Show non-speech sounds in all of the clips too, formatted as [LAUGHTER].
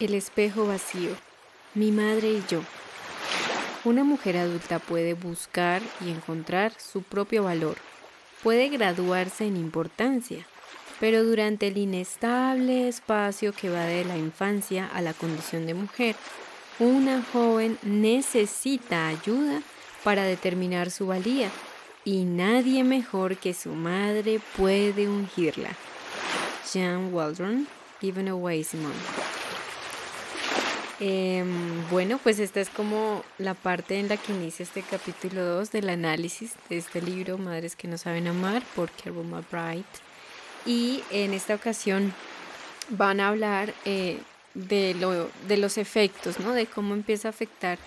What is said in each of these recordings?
El espejo vacío. Mi madre y yo. Una mujer adulta puede buscar y encontrar su propio valor. Puede graduarse en importancia, pero durante el inestable espacio que va de la infancia a la condición de mujer, una joven necesita ayuda para determinar su valía y nadie mejor que su madre puede ungirla. Jean Waldron, Given Away Simone. Em, bueno, pues esta es como la parte en la que inicia este capítulo 2 del análisis de este libro Madres que no saben amar por Carol Bright. Y en esta ocasión van a hablar eh, de, de los efectos, ¿no? De cómo empieza a afectar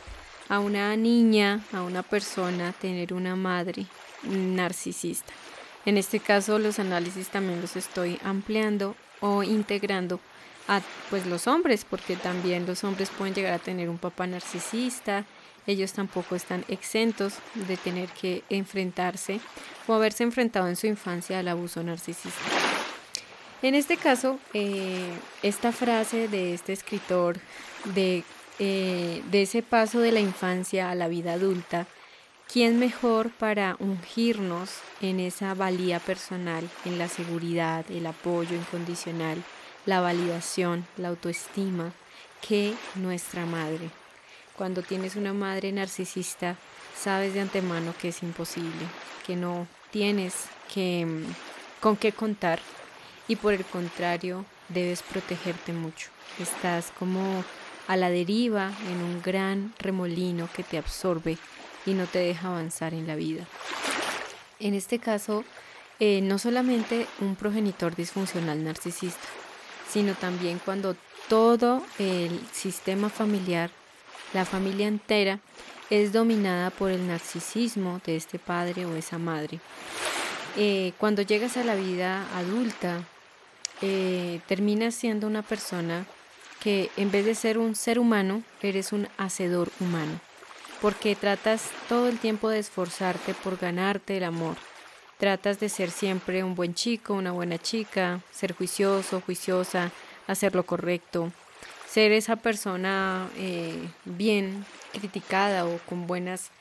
a una niña, a una persona, tener una madre narcisista. En este caso los análisis también los estoy ampliando o integrando a pues los hombres, porque también los hombres pueden llegar a tener un papá narcisista, ellos tampoco están exentos de tener que enfrentarse o haberse enfrentado en su infancia al abuso narcisista. En este caso, eh, esta frase de este escritor de, eh, de ese paso de la infancia a la vida adulta, ¿quién mejor para ungirnos en esa valía personal, en la seguridad, el apoyo incondicional? La validación, la autoestima que nuestra madre. Cuando tienes una madre narcisista, sabes de antemano que es imposible, que no tienes que, mm, con qué contar y por el contrario debes protegerte mucho. Estás como a la deriva en un gran remolino que te absorbe y no te deja avanzar en la vida. En este caso, eh, no solamente un progenitor disfuncional narcisista, sino también cuando todo el sistema familiar, la familia entera, es dominada por el narcisismo de este padre o esa madre. Eh, cuando llegas a la vida adulta, eh, terminas siendo una persona que en vez de ser un ser humano, eres un hacedor humano, porque tratas todo el tiempo de esforzarte por ganarte el amor, Tratas de ser siempre un buen chico, una buena chica, ser juicioso, juiciosa, hacer lo correcto, ser esa persona eh, bien criticada o con buenas,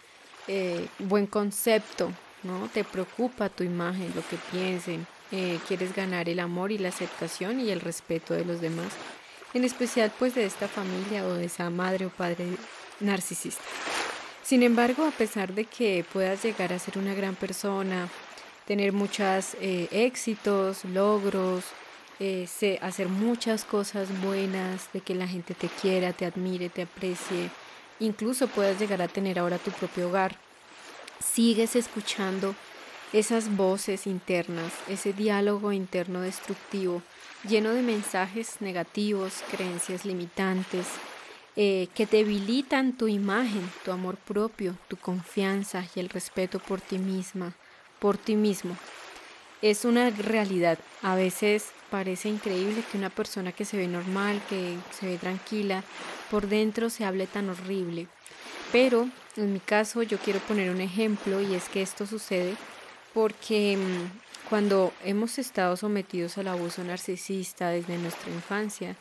eh, buen concepto, ¿no? Te preocupa tu imagen, lo que piensen, eh, quieres ganar el amor y la aceptación y el respeto de los demás, en especial pues de esta familia o de esa madre o padre narcisista. Sin embargo, a pesar de que puedas llegar a ser una gran persona, tener muchos eh, éxitos, logros, eh, hacer muchas cosas buenas, de que la gente te quiera, te admire, te aprecie, incluso puedas llegar a tener ahora tu propio hogar. Sigues escuchando esas voces internas, ese diálogo interno destructivo, lleno de mensajes negativos, creencias limitantes, eh, que debilitan tu imagen, tu amor propio, tu confianza y el respeto por ti misma por ti mismo. Es una realidad. A veces parece increíble que una persona que se ve normal, que se ve tranquila, por dentro se hable tan horrible. Pero en mi caso yo quiero poner un ejemplo y es que esto sucede porque mm, cuando hemos estado sometidos al abuso narcisista desde nuestra infancia,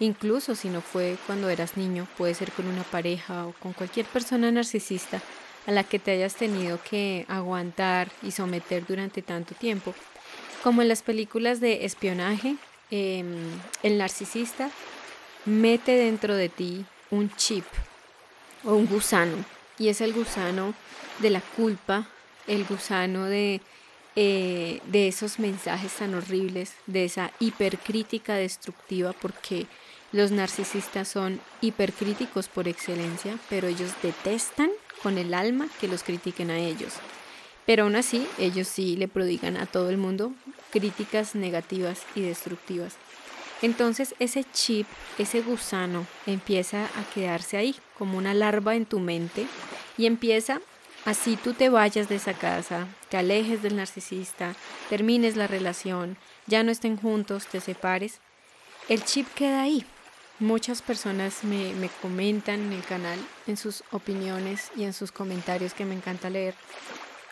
incluso si no fue cuando eras niño, puede ser con una pareja o con cualquier persona narcisista, a la que te hayas tenido que aguantar y someter durante tanto tiempo. Como en las películas de espionaje, em, el narcisista mete dentro de ti un chip o un gusano, y es el gusano de la culpa, el gusano de, eh, de esos mensajes tan horribles, de esa hipercrítica destructiva, porque los narcisistas son hipercríticos por excelencia, pero ellos detestan con el alma que los critiquen a ellos. Pero aún así, ellos sí le prodigan a todo el mundo críticas negativas y destructivas. Entonces ese chip, ese gusano, empieza a quedarse ahí como una larva en tu mente y empieza, así tú te vayas de esa casa, te alejes del narcisista, termines la relación, ya no estén juntos, te separes, el chip queda ahí Muchas personas me, comentan en el canal, en sus opiniones y en sus comentarios que me encanta leer,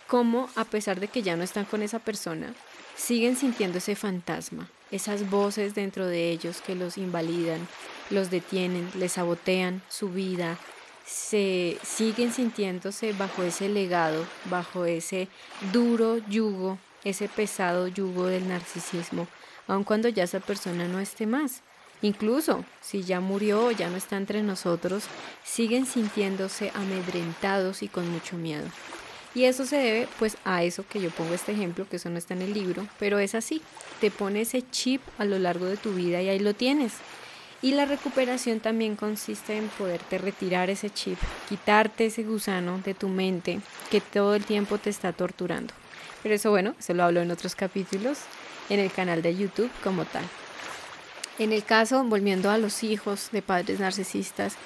cómo a pesar de que ya no están con esa persona, siguen sintiendo ese fantasma, esas voces dentro de ellos que los invalidan, los detienen, les sabotean su vida, se siguen sintiéndose bajo ese legado, bajo ese duro yugo, ese pesado yugo del narcisismo, aun cuando ya esa persona no esté más. Incluso si ya murió o ya no está entre nosotros, siguen sintiéndose amedrentados y con mucho miedo. Y eso se debe pues a eso que yo pongo este ejemplo, que eso no está en el libro, pero es así. Te pone ese chip a lo largo de tu vida y ahí lo tienes. Y la recuperación también consiste en poderte retirar ese chip, quitarte ese gusano de tu mente que todo el tiempo te está torturando. Pero eso bueno, se lo hablo en otros capítulos en el canal de YouTube como tal. En el caso, volviendo a los hijos de padres narcisistas,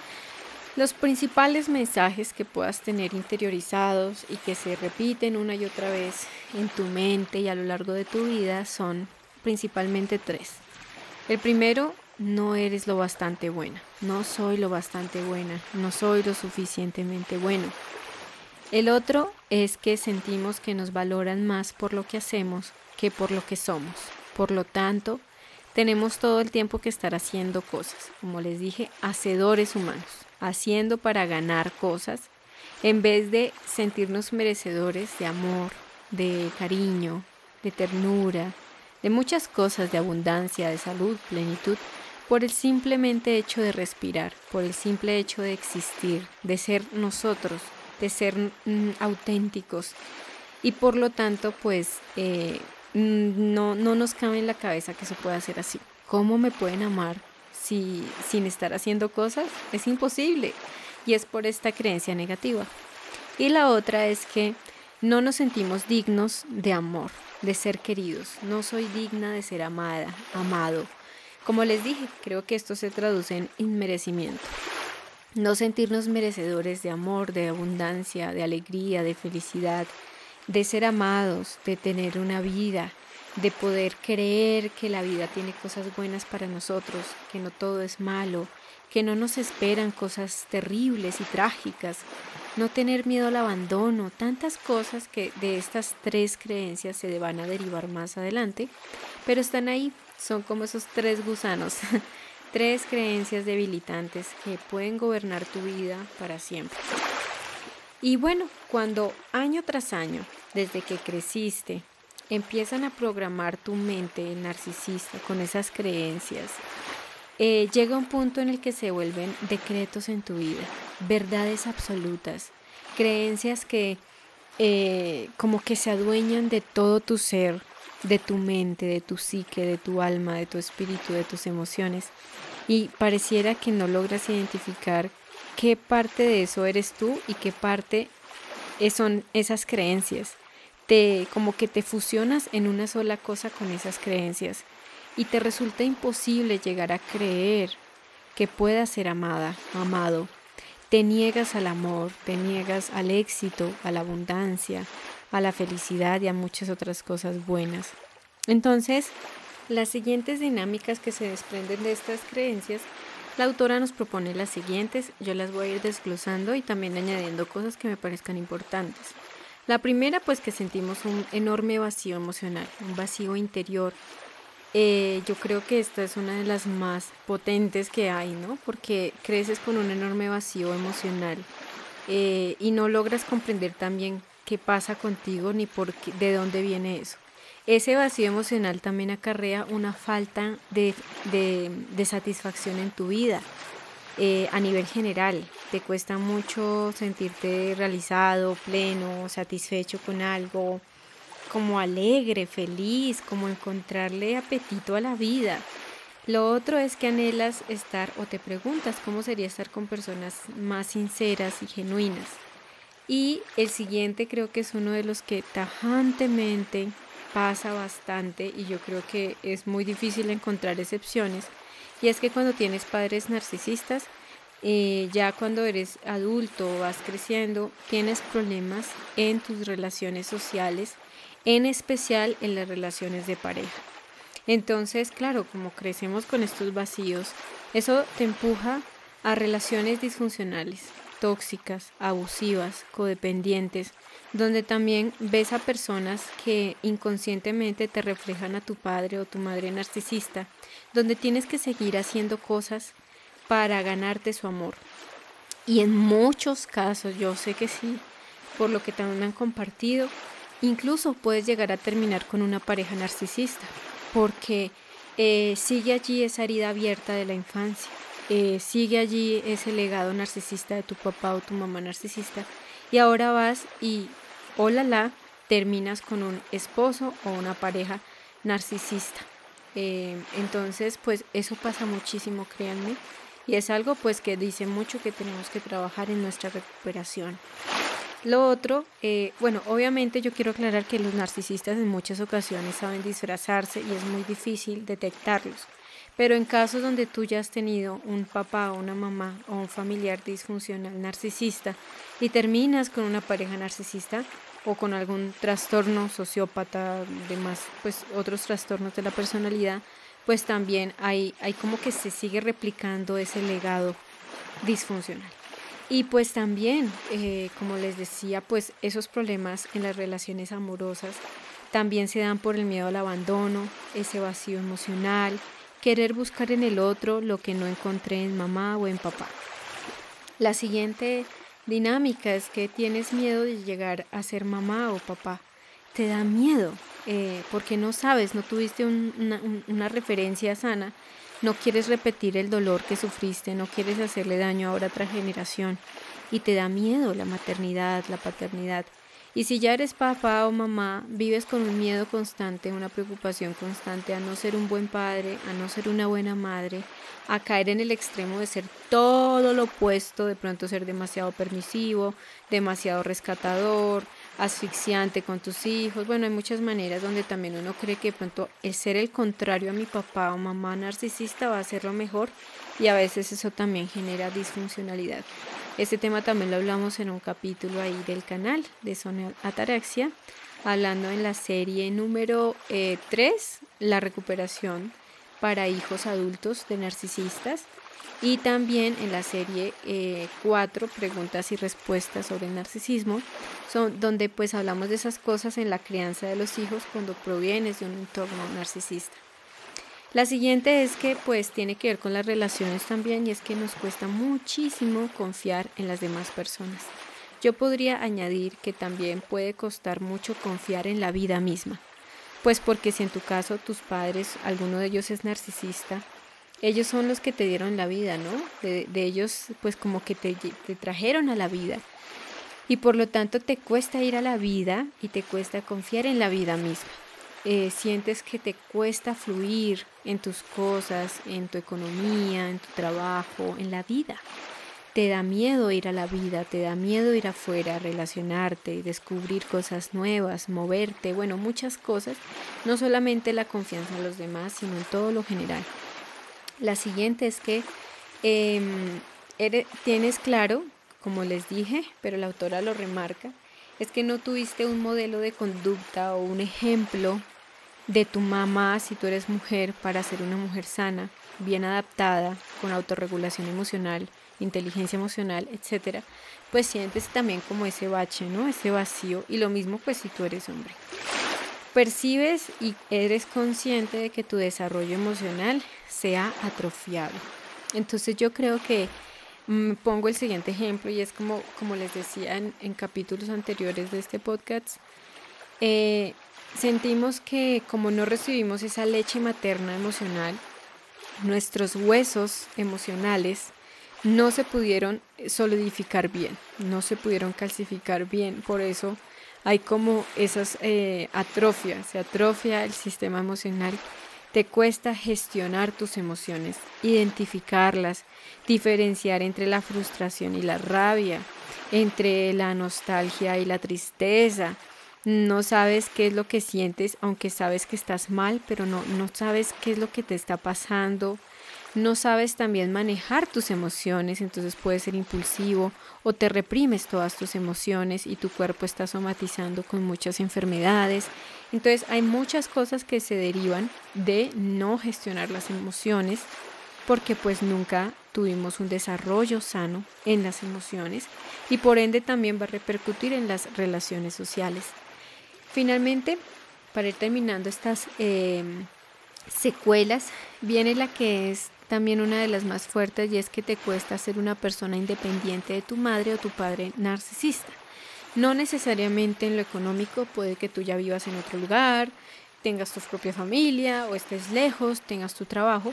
los principales mensajes que puedas tener interiorizados y que se repiten una y otra vez en tu mente y a lo largo de tu vida son principalmente tres. El primero, no eres lo bastante buena, no soy lo bastante buena, no soy lo suficientemente bueno. El otro es que sentimos que nos valoran más por lo que hacemos que por lo que somos. Por lo tanto, tenemos todo el tiempo que estar haciendo cosas, como les dije, hacedores humanos haciendo para ganar cosas, en vez de sentirnos merecedores de amor, de cariño, de ternura, de muchas cosas, de abundancia, de salud, plenitud, por el simplemente hecho de respirar, por el simple hecho de existir, de ser nosotros, de ser mm, auténticos. Y por lo tanto, pues eh, no, no nos cabe en la cabeza que se pueda hacer así. ¿Cómo me pueden amar si, sin estar haciendo cosas, es imposible. Y es por esta creencia negativa. Y la otra es que no nos sentimos dignos de amor, de ser queridos. No soy digna de ser amada, amado. Como les dije, creo que esto se traduce en inmerecimiento. No sentirnos merecedores de amor, de abundancia, de alegría, de felicidad, de ser amados, de tener una vida, de poder creer que la vida tiene cosas buenas para nosotros, que no todo es malo, que no nos esperan cosas terribles y trágicas, no tener miedo al abandono, tantas cosas que de estas tres creencias se van a derivar más adelante, pero están ahí, son como esos tres gusanos, [LAUGHS] tres creencias debilitantes que pueden gobernar tu vida para siempre. Y bueno, cuando año tras año, desde que creciste, empiezan a programar tu mente narcisista con esas creencias, eh, llega un punto en el que se vuelven decretos en tu vida, verdades absolutas, creencias que eh, como que se adueñan de todo tu ser, de tu mente, de tu psique, de tu alma, de tu espíritu, de tus emociones. Y pareciera que no logras identificar qué parte de eso eres tú y qué parte son esas creencias como que te fusionas en una sola cosa con esas creencias y te resulta imposible llegar a creer que puedas ser amada, amado. Te niegas al amor, te niegas al éxito, a la abundancia, a la felicidad y a muchas otras cosas buenas. Entonces, las siguientes dinámicas que se desprenden de estas creencias, la autora nos propone las siguientes, yo las voy a ir desglosando y también añadiendo cosas que me parezcan importantes. La primera, pues que sentimos un enorme vacío emocional, un vacío interior. Eh, yo creo que esta es una de las más potentes que hay, ¿no? Porque creces con un enorme vacío emocional eh, y no logras comprender también qué pasa contigo ni por de dónde viene eso. Ese vacío emocional también acarrea una falta de, de satisfacción en tu vida. Eh, a nivel general. Te cuesta mucho sentirte realizado, pleno, satisfecho con algo, como alegre, feliz, como encontrarle apetito a la vida. Lo otro es que anhelas estar o te preguntas cómo sería estar con personas más sinceras y genuinas. Y el siguiente creo que es uno de los que tajantemente pasa bastante y yo creo que es muy difícil encontrar excepciones y es que cuando tienes padres narcisistas, eh, ya cuando eres adulto o vas creciendo, tienes problemas en tus relaciones sociales, en especial en las relaciones de pareja. Entonces, claro, como crecemos con estos vacíos, eso te empuja a relaciones disfuncionales, tóxicas, abusivas, codependientes, donde también ves a personas que inconscientemente te reflejan a tu padre o tu madre narcisista, donde tienes que seguir haciendo cosas para ganarte su amor. Y en muchos casos, yo sé que sí, por lo que también han compartido, incluso puedes llegar a terminar con una pareja narcisista, porque eh, sigue allí esa herida abierta de la infancia, eh, sigue allí ese legado narcisista de tu papá o tu mamá narcisista, y ahora vas y, hola la, terminas con un esposo o una pareja narcisista. Eh, entonces, pues eso pasa muchísimo, créanme. Y es algo pues que dice mucho que tenemos que trabajar en nuestra recuperación. Lo otro, eh, bueno, obviamente yo quiero aclarar que los narcisistas en muchas ocasiones saben disfrazarse y es muy difícil detectarlos. Pero en casos donde tú ya has tenido un papá o una mamá o un familiar disfuncional narcisista y terminas con una pareja narcisista o con algún trastorno sociópata, demás, pues otros trastornos de la personalidad, pues también hay, hay como que se sigue replicando ese legado disfuncional. Y pues también, eh, como les decía, pues esos problemas en las relaciones amorosas también se dan por el miedo al abandono, ese vacío emocional, querer buscar en el otro lo que no encontré en mamá o en papá. La siguiente dinámica es que tienes miedo de llegar a ser mamá o papá. Te da miedo eh, porque no sabes, no tuviste una, referencia sana, no quieres repetir el dolor que sufriste, no quieres hacerle daño a otra generación y te da miedo la maternidad, la paternidad. Y si ya eres papá o mamá, vives con un miedo constante, una preocupación constante a no ser un buen padre, a no ser una buena madre, a caer en el extremo de ser todo lo opuesto, de pronto ser demasiado permisivo, demasiado rescatador, asfixiante con tus hijos. Bueno, hay muchas maneras donde también uno cree que pronto el ser el contrario a mi papá o mamá narcisista va a ser lo mejor y a veces eso también genera disfuncionalidad. Este tema también lo hablamos en un capítulo ahí del canal de Zona Ataraxia, hablando en la serie número 3, eh, la recuperación para hijos adultos de narcisistas. Y también en la serie 4, eh, preguntas y respuestas sobre el narcisismo, son donde pues hablamos de esas cosas en la crianza de los hijos cuando provienes de un entorno narcisista. La siguiente es que pues tiene que ver con las relaciones también y es que nos cuesta muchísimo confiar en las demás personas. Yo podría añadir que también puede costar mucho confiar en la vida misma. Pues porque si en tu caso tus padres, alguno de ellos es narcisista, ellos son los que te dieron la vida, ¿no? De, ellos, pues como que te, trajeron a la vida. Y por lo tanto te cuesta ir a la vida y te cuesta confiar en la vida misma. Eh, sientes que te cuesta fluir en tus cosas, en tu economía, en tu trabajo, en la vida. Te da miedo ir a la vida, te da miedo ir afuera, relacionarte, descubrir cosas nuevas, moverte, bueno, muchas cosas, no solamente la confianza en los demás, sino en todo lo general. La siguiente es que em, tienes claro, como les dije, pero la autora lo remarca, es que no tuviste un modelo de conducta o un ejemplo de tu mamá si tú eres mujer para ser una mujer sana, bien adaptada, con autorregulación emocional, inteligencia emocional, etcétera, pues sientes también como ese bache, ¿no? Ese vacío y lo mismo pues si tú eres hombre percibes y eres consciente de que tu desarrollo emocional sea atrofiado. Entonces yo creo que mm, pongo el siguiente ejemplo y es como, como les decía en, capítulos anteriores de este podcast, eh, sentimos que como no recibimos esa leche materna emocional, nuestros huesos emocionales no se pudieron solidificar bien, no se pudieron calcificar bien, por eso hay como esas eh, atrofias, se atrofia el sistema emocional, te cuesta gestionar tus emociones, identificarlas, diferenciar entre la frustración y la rabia, entre la nostalgia y la tristeza. No sabes qué es lo que sientes, aunque sabes que estás mal, pero no, no sabes qué es lo que te está pasando, no sabes también manejar tus emociones, entonces puedes ser impulsivo o te reprimes todas tus emociones y tu cuerpo está somatizando con muchas enfermedades. Entonces hay muchas cosas que se derivan de no gestionar las emociones porque pues nunca tuvimos un desarrollo sano en las emociones y por ende también va a repercutir en las relaciones sociales. Finalmente, para ir terminando estas em, secuelas, viene la que es también una de las más fuertes y es que te cuesta ser una persona independiente de tu madre o tu padre narcisista. No necesariamente en lo económico, puede que tú ya vivas en otro lugar, tengas tu propia familia o estés lejos, tengas tu trabajo,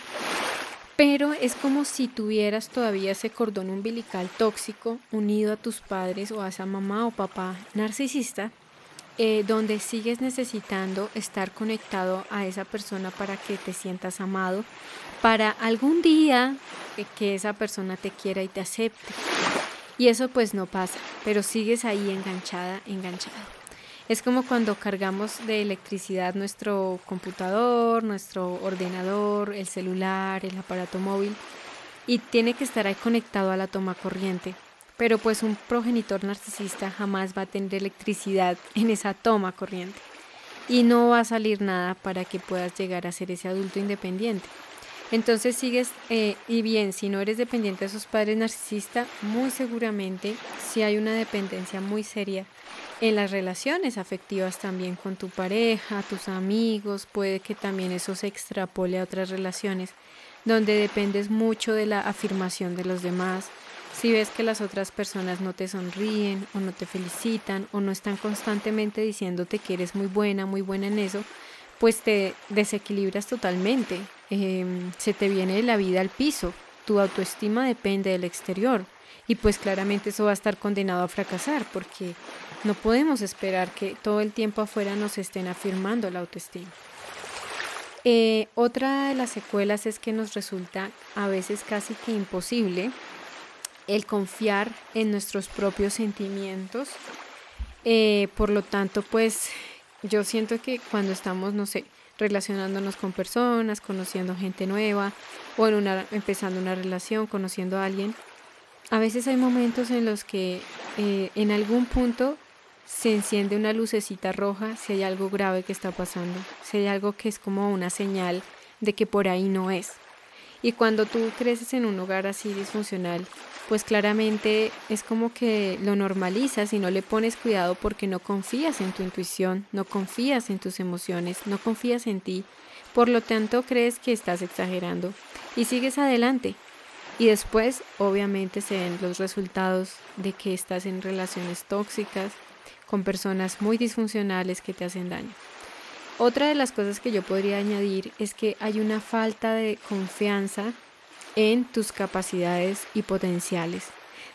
pero es como si tuvieras todavía ese cordón umbilical tóxico unido a tus padres o a esa mamá o papá narcisista, eh, donde sigues necesitando estar conectado a esa persona para que te sientas amado, para algún día que esa persona te quiera y te acepte. Y eso pues no pasa, pero sigues ahí enganchada, enganchado. Es como cuando cargamos de electricidad nuestro computador, nuestro ordenador, el celular, el aparato móvil y tiene que estar ahí conectado a la toma corriente. Pero pues un progenitor narcisista jamás va a tener electricidad en esa toma corriente y no va a salir nada para que puedas llegar a ser ese adulto independiente. Entonces sigues, eh, y bien, si no eres dependiente de esos padres narcisistas, muy seguramente si hay una dependencia muy seria en las relaciones afectivas también con tu pareja, tus amigos, puede que también eso se extrapole a otras relaciones donde dependes mucho de la afirmación de los demás. Si ves que las otras personas no te sonríen o no te felicitan o no están constantemente diciéndote que eres muy buena, muy buena en eso, pues te desequilibras totalmente, em, se te viene la vida al piso, tu autoestima depende del exterior y pues claramente eso va a estar condenado a fracasar porque no podemos esperar que todo el tiempo afuera nos estén afirmando la autoestima. Eh, otra de las secuelas es que nos resulta a veces casi que imposible el confiar en nuestros propios sentimientos. Eh, por lo tanto, pues yo siento que cuando estamos, no sé, relacionándonos con personas, conociendo gente nueva o en una, empezando una relación, conociendo a alguien, a veces hay momentos en los que eh, en algún punto se enciende una lucecita roja si hay algo grave que está pasando, si hay algo que es como una señal de que por ahí no es. Y cuando tú creces en un hogar así disfuncional, pues claramente es como que lo normalizas y no le pones cuidado porque no confías en tu intuición, no confías en tus emociones, no confías en ti. Por lo tanto, crees que estás exagerando y sigues adelante. Y después, obviamente, se ven los resultados de que estás en relaciones tóxicas con personas muy disfuncionales que te hacen daño. Otra de las cosas que yo podría añadir es que hay una falta de confianza en tus capacidades y potenciales.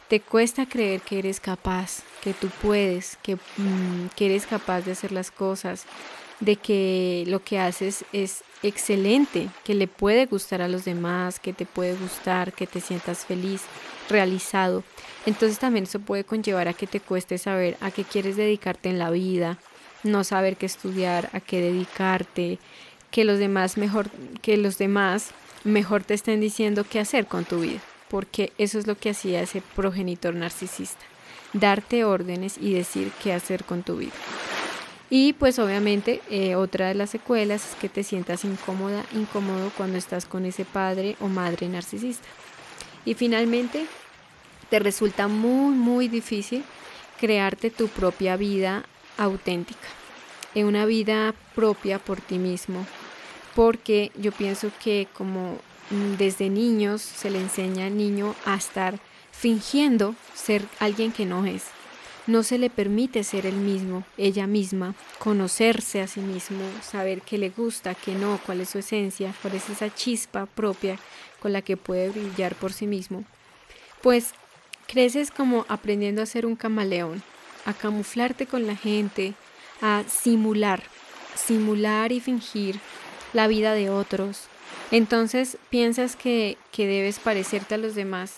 Te cuesta creer que eres capaz, que tú puedes, que, mm, que, eres capaz de hacer las cosas, de que lo que haces es excelente, que le puede gustar a los demás, que te puede gustar, que te sientas feliz, realizado. Entonces también eso puede conllevar a que te cueste saber a qué quieres dedicarte en la vida, no saber qué estudiar, a qué dedicarte, que los demás mejor que los demás mejor te estén diciendo qué hacer con tu vida, porque eso es lo que hacía ese progenitor narcisista, darte órdenes y decir qué hacer con tu vida. Y pues obviamente eh, otra de las secuelas es que te sientas incómoda, incómodo cuando estás con ese padre o madre narcisista. Y finalmente te resulta muy, muy difícil crearte tu propia vida auténtica, en una vida propia por ti mismo, porque yo pienso que como desde niños se le enseña al niño a estar fingiendo ser alguien que no es. No se le permite ser el mismo, ella misma, conocerse a sí mismo, saber qué le gusta, qué no, cuál es su esencia, cuál es esa chispa propia con la que puede brillar por sí mismo. Pues creces como aprendiendo a ser un camaleón, a camuflarte con la gente, a simular, simular y fingir la vida de otros. Entonces piensas que, debes parecerte a los demás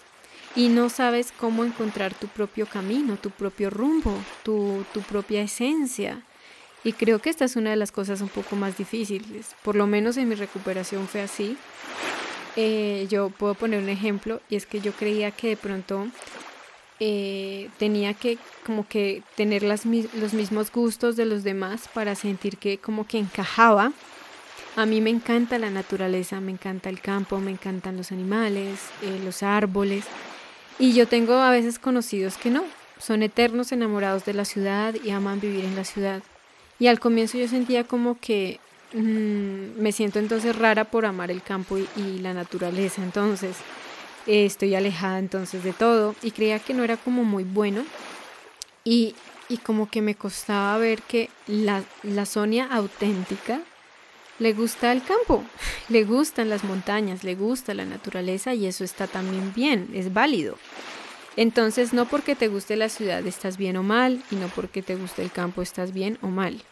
y no sabes cómo encontrar tu propio camino, tu propio rumbo, tu, propia esencia. Y creo que esta es una de las cosas un poco más difíciles. Por lo menos en mi recuperación fue así. Eh, yo puedo poner un ejemplo y es que yo creía que de pronto eh, tenía que como que tener las, los mismos gustos de los demás para sentir que como que encajaba A mí me encanta la naturaleza, me encanta el campo, me encantan los animales, eh, los árboles. Y yo tengo a veces conocidos que no, son eternos enamorados de la ciudad y aman vivir en la ciudad. Y al comienzo yo sentía como que mm, me siento entonces rara por amar el campo y, la naturaleza. Entonces eh, estoy alejada entonces de todo y creía que no era como muy bueno. Y, y como que me costaba ver que la, la Sonia auténtica le gusta el campo, [LAUGHS] le gustan las montañas, le gusta la naturaleza y eso está también bien, es válido. Entonces, no porque te guste la ciudad estás bien o mal, y no porque te guste el campo estás bien o mal.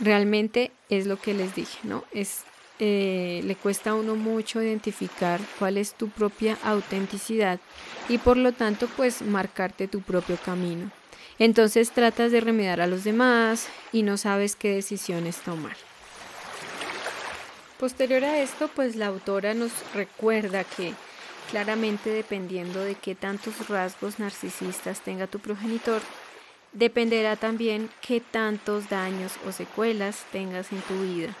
Realmente es lo que les dije, ¿no? Es, eh, le cuesta a uno mucho identificar cuál es tu propia autenticidad y por lo tanto, pues marcarte tu propio camino. Entonces tratas de remediar a los demás y no sabes qué decisiones tomar. Posterior a esto, pues la autora nos recuerda que claramente dependiendo de qué tantos rasgos narcisistas tenga tu progenitor, dependerá también qué tantos daños o secuelas tengas en tu vida.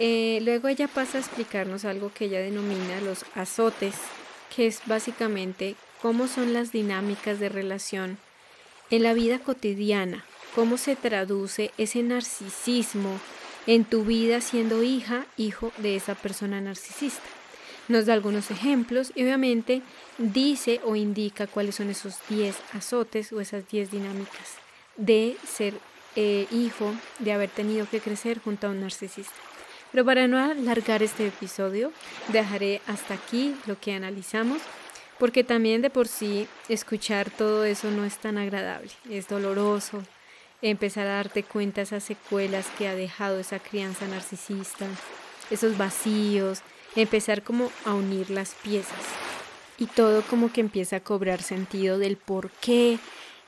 Eh, luego ella pasa a explicarnos algo que ella denomina los azotes, que es básicamente cómo son las dinámicas de relación en la vida cotidiana, cómo se traduce ese narcisismo en tu vida siendo hija, hijo de esa persona narcisista. Nos da algunos ejemplos y obviamente dice o indica cuáles son esos 10 azotes o esas 10 dinámicas de ser eh, hijo, de haber tenido que crecer junto a un narcisista. Pero para no alargar este episodio, dejaré hasta aquí lo que analizamos, porque también de por sí escuchar todo eso no es tan agradable, es doloroso, empezar a darte cuenta esas secuelas que ha dejado esa crianza narcisista, esos vacíos, empezar como a unir las piezas. Y todo como que empieza a cobrar sentido del por qué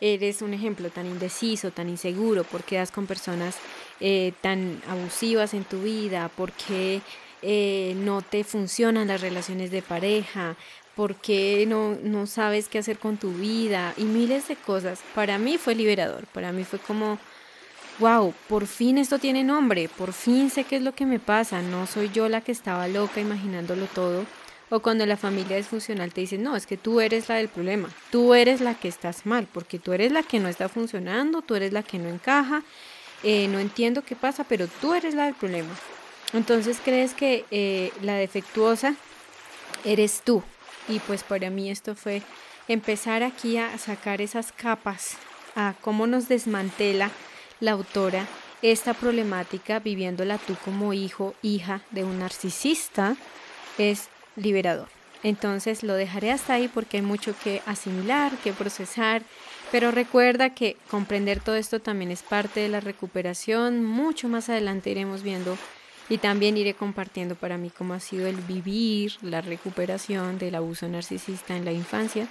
eres un ejemplo tan indeciso, tan inseguro, por qué das con personas eh, tan abusivas en tu vida, por qué eh, no te funcionan las relaciones de pareja, por qué no, no sabes qué hacer con tu vida y miles de cosas. Para mí fue liberador, para mí fue como, wow, por fin esto tiene nombre, por fin sé qué es lo que me pasa, no soy yo la que estaba loca imaginándolo todo. O cuando la familia disfuncional te dice, no, es que tú eres la del problema, tú eres la que estás mal, porque tú eres la que no está funcionando, tú eres la que no encaja, eh, no entiendo qué pasa, pero tú eres la del problema. Entonces crees que eh, la defectuosa eres tú, y pues para mí esto fue empezar aquí a sacar esas capas, a cómo nos desmantela la autora esta problemática viviéndola tú como hijo, hija de un narcisista, es liberador. Entonces lo dejaré hasta ahí porque hay mucho que asimilar, que procesar, pero recuerda que comprender todo esto también es parte de la recuperación. Mucho más adelante iremos viendo y también iré compartiendo para mí cómo ha sido el vivir la recuperación del abuso narcisista en la infancia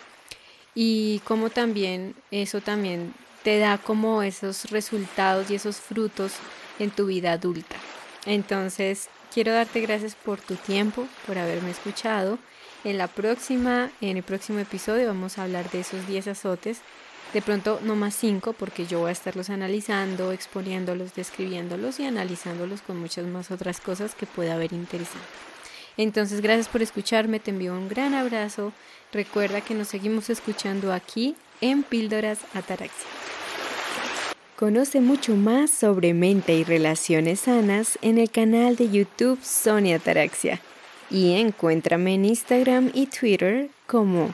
y cómo también eso también te da como esos resultados y esos frutos en tu vida adulta. Entonces, quiero darte gracias por tu tiempo, por haberme escuchado. En la próxima, en el próximo episodio vamos a hablar de esos 10 azotes de pronto no más cinco porque yo voy a estarlos analizando, exponiéndolos, describiéndolos y analizándolos con muchas más otras cosas que pueda haber interesante. Entonces, gracias por escucharme, te envío un gran abrazo. Recuerda que nos seguimos escuchando aquí en Píldoras Ataraxia. Conoce mucho más sobre mente y relaciones sanas en el canal de YouTube Sonia Ataraxia y encuéntrame en Instagram y Twitter como